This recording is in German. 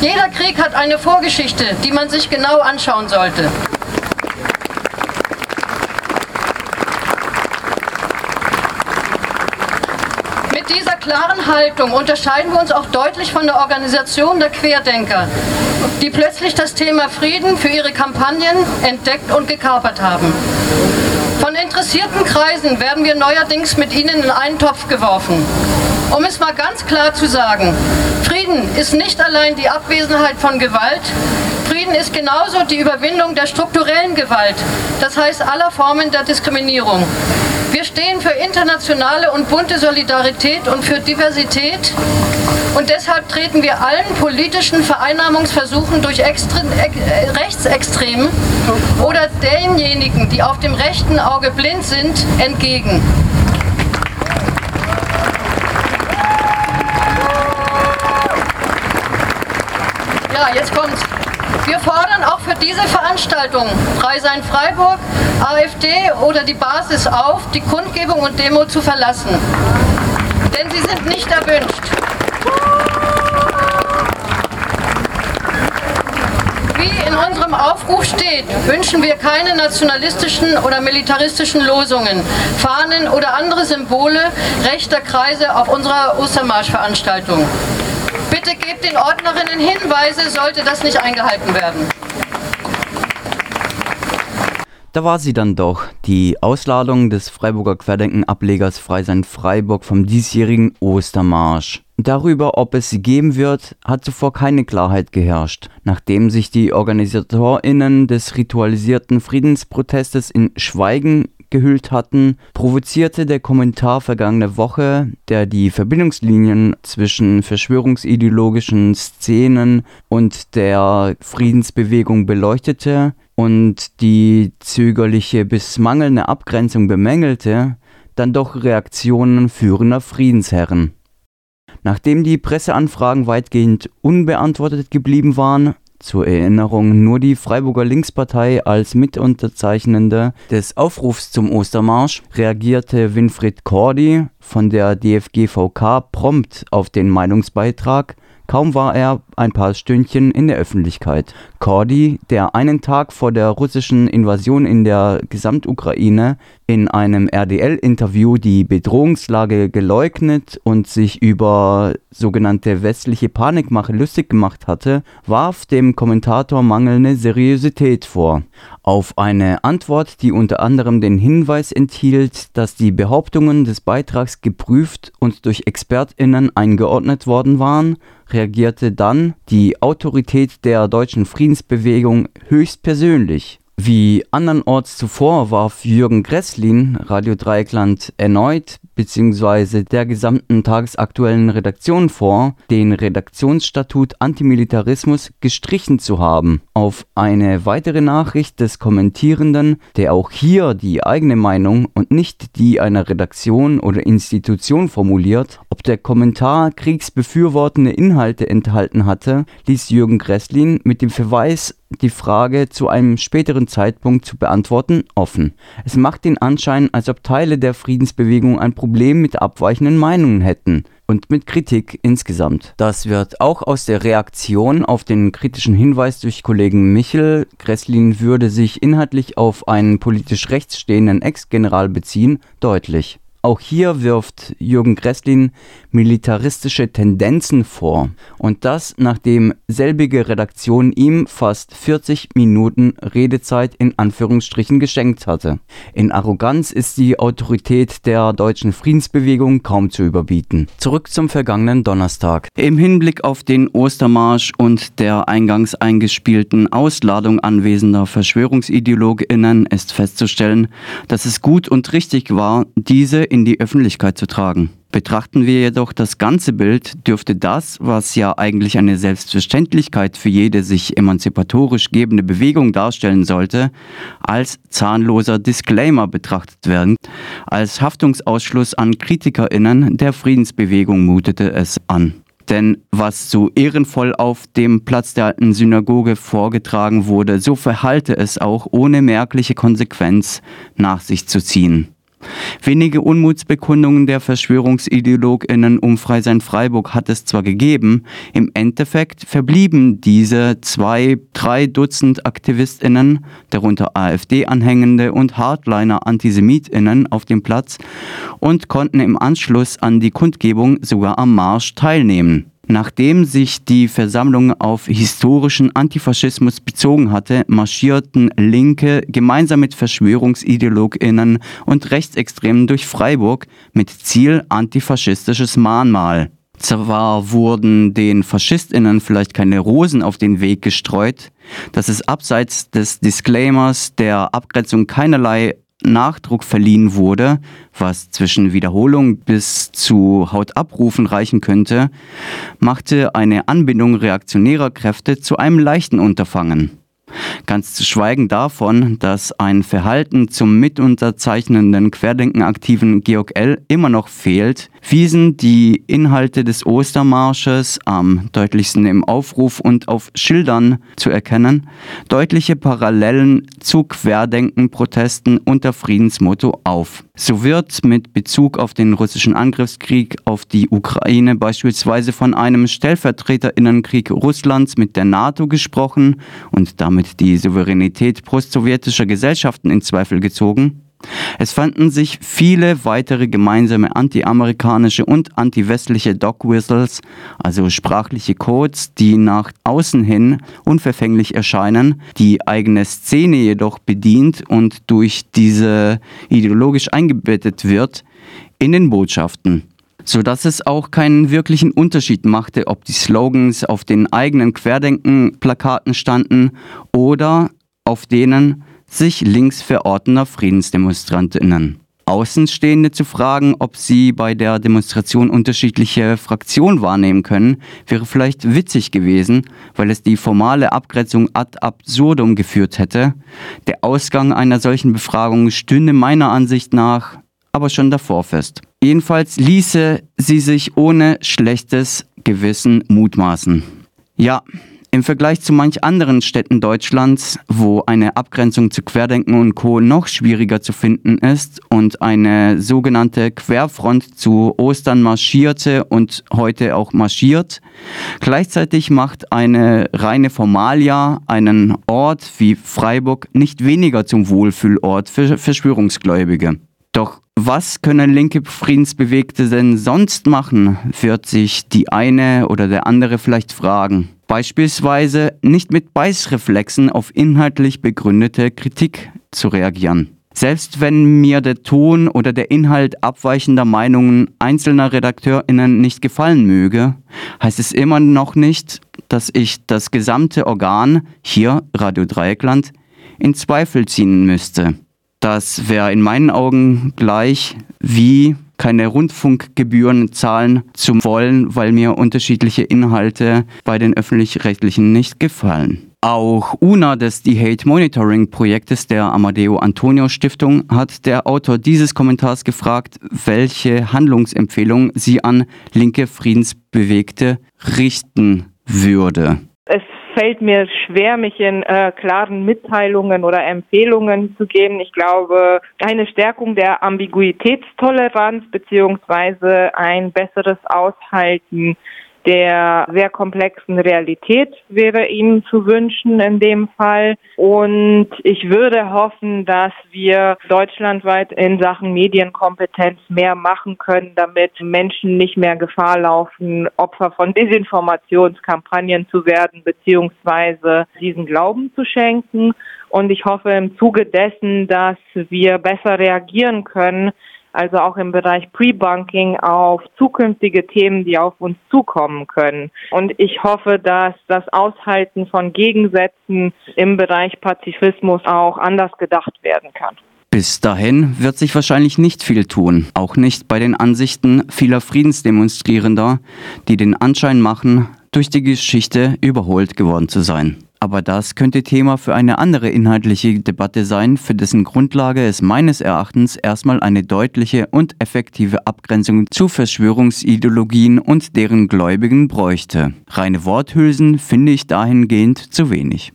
Jeder Krieg hat eine Vorgeschichte, die man sich genau anschauen sollte. Mit dieser klaren Haltung unterscheiden wir uns auch deutlich von der Organisation der Querdenker, die plötzlich das Thema Frieden für ihre Kampagnen entdeckt und gekapert haben. Von interessierten Kreisen werden wir neuerdings mit ihnen in einen Topf geworfen. Um es mal ganz klar zu sagen, Frieden ist nicht allein die Abwesenheit von Gewalt, Frieden ist genauso die Überwindung der strukturellen Gewalt, das heißt aller Formen der Diskriminierung. Wir stehen für internationale und bunte Solidarität und für Diversität und deshalb treten wir allen politischen Vereinnahmungsversuchen durch Extre Rechtsextremen oder denjenigen, die auf dem rechten Auge blind sind, entgegen. Ja, jetzt kommt's. Wir fordern auch für diese Veranstaltung Freisein Freiburg, AfD oder die Basis auf, die Kundgebung und Demo zu verlassen. Denn sie sind nicht erwünscht. Wie in unserem Aufruf steht, wünschen wir keine nationalistischen oder militaristischen Losungen, Fahnen oder andere Symbole rechter Kreise auf unserer Ostermarschveranstaltung. Bitte gebt den Ordnerinnen Hinweise, sollte das nicht eingehalten werden. Da war sie dann doch, die Ausladung des Freiburger Querdenken-Ablegers Freisein Freiburg vom diesjährigen Ostermarsch. Darüber, ob es sie geben wird, hat zuvor keine Klarheit geherrscht, nachdem sich die OrganisatorInnen des ritualisierten Friedensprotestes in Schweigen gehüllt hatten, provozierte der Kommentar vergangene Woche, der die Verbindungslinien zwischen verschwörungsideologischen Szenen und der Friedensbewegung beleuchtete und die zögerliche bis mangelnde Abgrenzung bemängelte, dann doch Reaktionen führender Friedensherren. Nachdem die Presseanfragen weitgehend unbeantwortet geblieben waren, zur Erinnerung, nur die Freiburger Linkspartei als Mitunterzeichnende des Aufrufs zum Ostermarsch reagierte Winfried Cordy von der DFGVK prompt auf den Meinungsbeitrag, kaum war er ein paar Stündchen in der Öffentlichkeit. Cordy, der einen Tag vor der russischen Invasion in der Gesamtukraine in einem RDL-Interview die Bedrohungslage geleugnet und sich über sogenannte westliche Panikmache lustig gemacht hatte, warf dem Kommentator mangelnde Seriosität vor. Auf eine Antwort, die unter anderem den Hinweis enthielt, dass die Behauptungen des Beitrags geprüft und durch ExpertInnen eingeordnet worden waren, reagierte dann die Autorität der deutschen Friedensbewegung höchstpersönlich. Wie andernorts zuvor warf Jürgen Gresslin Radio Dreieckland erneut bzw. der gesamten tagesaktuellen Redaktion vor, den Redaktionsstatut Antimilitarismus gestrichen zu haben. Auf eine weitere Nachricht des Kommentierenden, der auch hier die eigene Meinung und nicht die einer Redaktion oder Institution formuliert, ob der Kommentar kriegsbefürwortende Inhalte enthalten hatte, ließ Jürgen Gresslin mit dem Verweis die Frage zu einem späteren Zeitpunkt zu beantworten offen. Es macht den Anschein, als ob Teile der Friedensbewegung ein Problem mit abweichenden Meinungen hätten und mit Kritik insgesamt. Das wird auch aus der Reaktion auf den kritischen Hinweis durch Kollegen Michel, Gresslin würde sich inhaltlich auf einen politisch rechts stehenden Ex-General beziehen, deutlich. Auch hier wirft Jürgen Gresslin militaristische Tendenzen vor. Und das, nachdem selbige Redaktion ihm fast 40 Minuten Redezeit in Anführungsstrichen geschenkt hatte. In Arroganz ist die Autorität der deutschen Friedensbewegung kaum zu überbieten. Zurück zum vergangenen Donnerstag. Im Hinblick auf den Ostermarsch und der eingangs eingespielten Ausladung anwesender VerschwörungsideologInnen ist festzustellen, dass es gut und richtig war, diese in die Öffentlichkeit zu tragen. Betrachten wir jedoch das ganze Bild, dürfte das, was ja eigentlich eine Selbstverständlichkeit für jede sich emanzipatorisch gebende Bewegung darstellen sollte, als zahnloser Disclaimer betrachtet werden. Als Haftungsausschluss an Kritikerinnen der Friedensbewegung mutete es an. Denn was so ehrenvoll auf dem Platz der alten Synagoge vorgetragen wurde, so verhalte es auch ohne merkliche Konsequenz nach sich zu ziehen. Wenige Unmutsbekundungen der VerschwörungsideologInnen um Freisein Freiburg hat es zwar gegeben, im Endeffekt verblieben diese zwei, drei Dutzend AktivistInnen, darunter AfD-Anhängende und Hardliner-AntisemitInnen auf dem Platz und konnten im Anschluss an die Kundgebung sogar am Marsch teilnehmen. Nachdem sich die Versammlung auf historischen Antifaschismus bezogen hatte, marschierten Linke gemeinsam mit Verschwörungsideologinnen und Rechtsextremen durch Freiburg mit Ziel antifaschistisches Mahnmal. Zwar wurden den Faschistinnen vielleicht keine Rosen auf den Weg gestreut, dass es abseits des Disclaimers der Abgrenzung keinerlei Nachdruck verliehen wurde, was zwischen Wiederholung bis zu Hautabrufen reichen könnte, machte eine Anbindung reaktionärer Kräfte zu einem leichten Unterfangen. Ganz zu schweigen davon, dass ein Verhalten zum mitunterzeichnenden Querdenkenaktiven Georg L. immer noch fehlt, wiesen die Inhalte des Ostermarsches, am deutlichsten im Aufruf und auf Schildern zu erkennen, deutliche Parallelen zu Querdenkenprotesten unter Friedensmotto auf. So wird mit Bezug auf den russischen Angriffskrieg auf die Ukraine beispielsweise von einem Stellvertreterinnenkrieg Russlands mit der NATO gesprochen und damit die Souveränität postsowjetischer Gesellschaften in Zweifel gezogen. Es fanden sich viele weitere gemeinsame anti-amerikanische und anti-westliche Dog Whistles, also sprachliche Codes, die nach außen hin unverfänglich erscheinen, die eigene Szene jedoch bedient und durch diese ideologisch eingebettet wird in den Botschaften so dass es auch keinen wirklichen Unterschied machte, ob die Slogans auf den eigenen Querdenken-Plakaten standen oder auf denen sich links verortener Friedensdemonstrantinnen. Außenstehende zu fragen, ob sie bei der Demonstration unterschiedliche Fraktionen wahrnehmen können, wäre vielleicht witzig gewesen, weil es die formale Abgrenzung ad absurdum geführt hätte. Der Ausgang einer solchen Befragung stünde meiner Ansicht nach aber schon davor fest. Jedenfalls ließe sie sich ohne schlechtes Gewissen mutmaßen. Ja, im Vergleich zu manch anderen Städten Deutschlands, wo eine Abgrenzung zu Querdenken und Co. noch schwieriger zu finden ist und eine sogenannte Querfront zu Ostern marschierte und heute auch marschiert, gleichzeitig macht eine reine Formalia einen Ort wie Freiburg nicht weniger zum Wohlfühlort für Verschwörungsgläubige. Doch was können linke Friedensbewegte denn sonst machen, wird sich die eine oder der andere vielleicht fragen. Beispielsweise nicht mit Beißreflexen auf inhaltlich begründete Kritik zu reagieren. Selbst wenn mir der Ton oder der Inhalt abweichender Meinungen einzelner RedakteurInnen nicht gefallen möge, heißt es immer noch nicht, dass ich das gesamte Organ, hier Radio Dreieckland, in Zweifel ziehen müsste. Das wäre in meinen Augen gleich wie keine Rundfunkgebühren zahlen zu wollen, weil mir unterschiedliche Inhalte bei den öffentlich-rechtlichen nicht gefallen. Auch UNA des The Hate Monitoring Projektes der Amadeo Antonio Stiftung hat der Autor dieses Kommentars gefragt, welche Handlungsempfehlung sie an linke Friedensbewegte richten würde. Es fällt mir schwer, mich in äh, klaren Mitteilungen oder Empfehlungen zu geben. Ich glaube, eine Stärkung der Ambiguitätstoleranz beziehungsweise ein besseres Aushalten der sehr komplexen Realität wäre Ihnen zu wünschen in dem Fall. Und ich würde hoffen, dass wir deutschlandweit in Sachen Medienkompetenz mehr machen können, damit Menschen nicht mehr Gefahr laufen, Opfer von Desinformationskampagnen zu werden, beziehungsweise diesen Glauben zu schenken. Und ich hoffe im Zuge dessen, dass wir besser reagieren können, also auch im Bereich Pre-Bunking auf zukünftige Themen, die auf uns zukommen können. Und ich hoffe, dass das Aushalten von Gegensätzen im Bereich Pazifismus auch anders gedacht werden kann. Bis dahin wird sich wahrscheinlich nicht viel tun, auch nicht bei den Ansichten vieler Friedensdemonstrierender, die den Anschein machen, durch die Geschichte überholt geworden zu sein. Aber das könnte Thema für eine andere inhaltliche Debatte sein, für dessen Grundlage es meines Erachtens erstmal eine deutliche und effektive Abgrenzung zu Verschwörungsideologien und deren Gläubigen bräuchte. Reine Worthülsen finde ich dahingehend zu wenig.